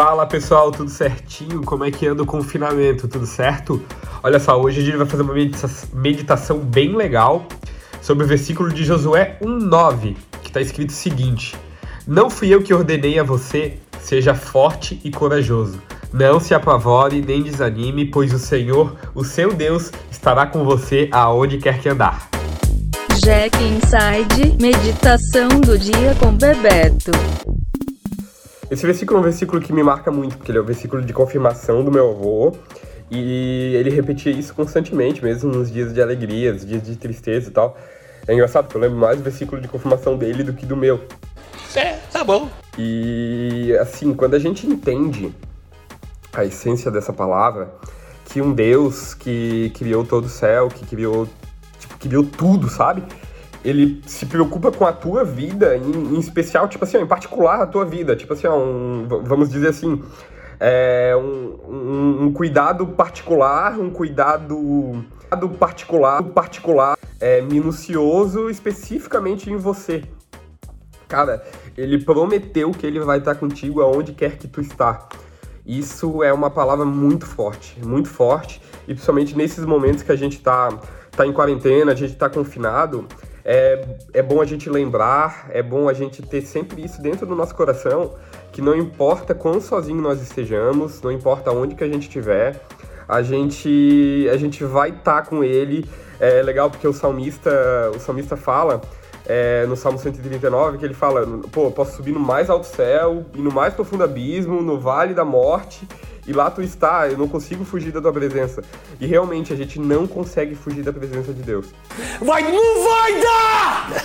Fala pessoal, tudo certinho? Como é que anda o confinamento? Tudo certo? Olha só, hoje a gente vai fazer uma meditação bem legal sobre o versículo de Josué 1,9, que está escrito o seguinte: Não fui eu que ordenei a você, seja forte e corajoso. Não se apavore nem desanime, pois o Senhor, o seu Deus, estará com você aonde quer que andar. Jack Inside, meditação do dia com Bebeto. Esse versículo é um versículo que me marca muito, porque ele é o versículo de confirmação do meu avô. E ele repetia isso constantemente, mesmo nos dias de alegria, nos dias de tristeza e tal. É engraçado, porque eu lembro mais do versículo de confirmação dele do que do meu. É, tá bom. E assim, quando a gente entende a essência dessa palavra, que um Deus que criou todo o céu, que criou, tipo, criou tudo, sabe? Ele se preocupa com a tua vida, em, em, especial, tipo assim, ó, em particular a tua vida, tipo assim, ó, um, vamos dizer assim, é, um, um, um, cuidado particular, um cuidado, cuidado particular, particular, é, minucioso especificamente em você. Cara, ele prometeu que ele vai estar contigo aonde quer que tu está. Isso é uma palavra muito forte, muito forte, e principalmente nesses momentos que a gente está tá em quarentena, a gente está confinado, é, é bom a gente lembrar, é bom a gente ter sempre isso dentro do nosso coração, que não importa quão sozinho nós estejamos, não importa onde que a gente estiver, a gente, a gente vai estar tá com ele. É legal porque o salmista, o salmista fala é, no Salmo 139 que ele fala, pô, posso subir no mais alto céu e no mais profundo abismo, no vale da morte, e lá tu está, eu não consigo fugir da tua presença. E realmente a gente não consegue fugir da presença de Deus. Vai, não vai dar!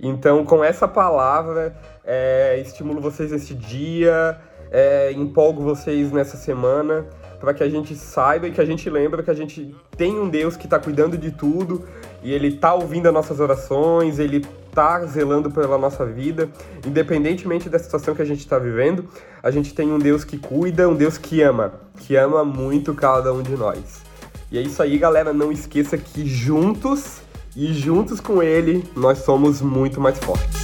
Então, com essa palavra, é, estimulo vocês nesse dia, é, empolgo vocês nessa semana, para que a gente saiba e que a gente lembre que a gente tem um Deus que está cuidando de tudo e Ele está ouvindo as nossas orações, Ele está zelando pela nossa vida, independentemente da situação que a gente está vivendo, a gente tem um Deus que cuida, um Deus que ama, que ama muito cada um de nós. E é isso aí, galera. Não esqueça que juntos e juntos com Ele nós somos muito mais fortes.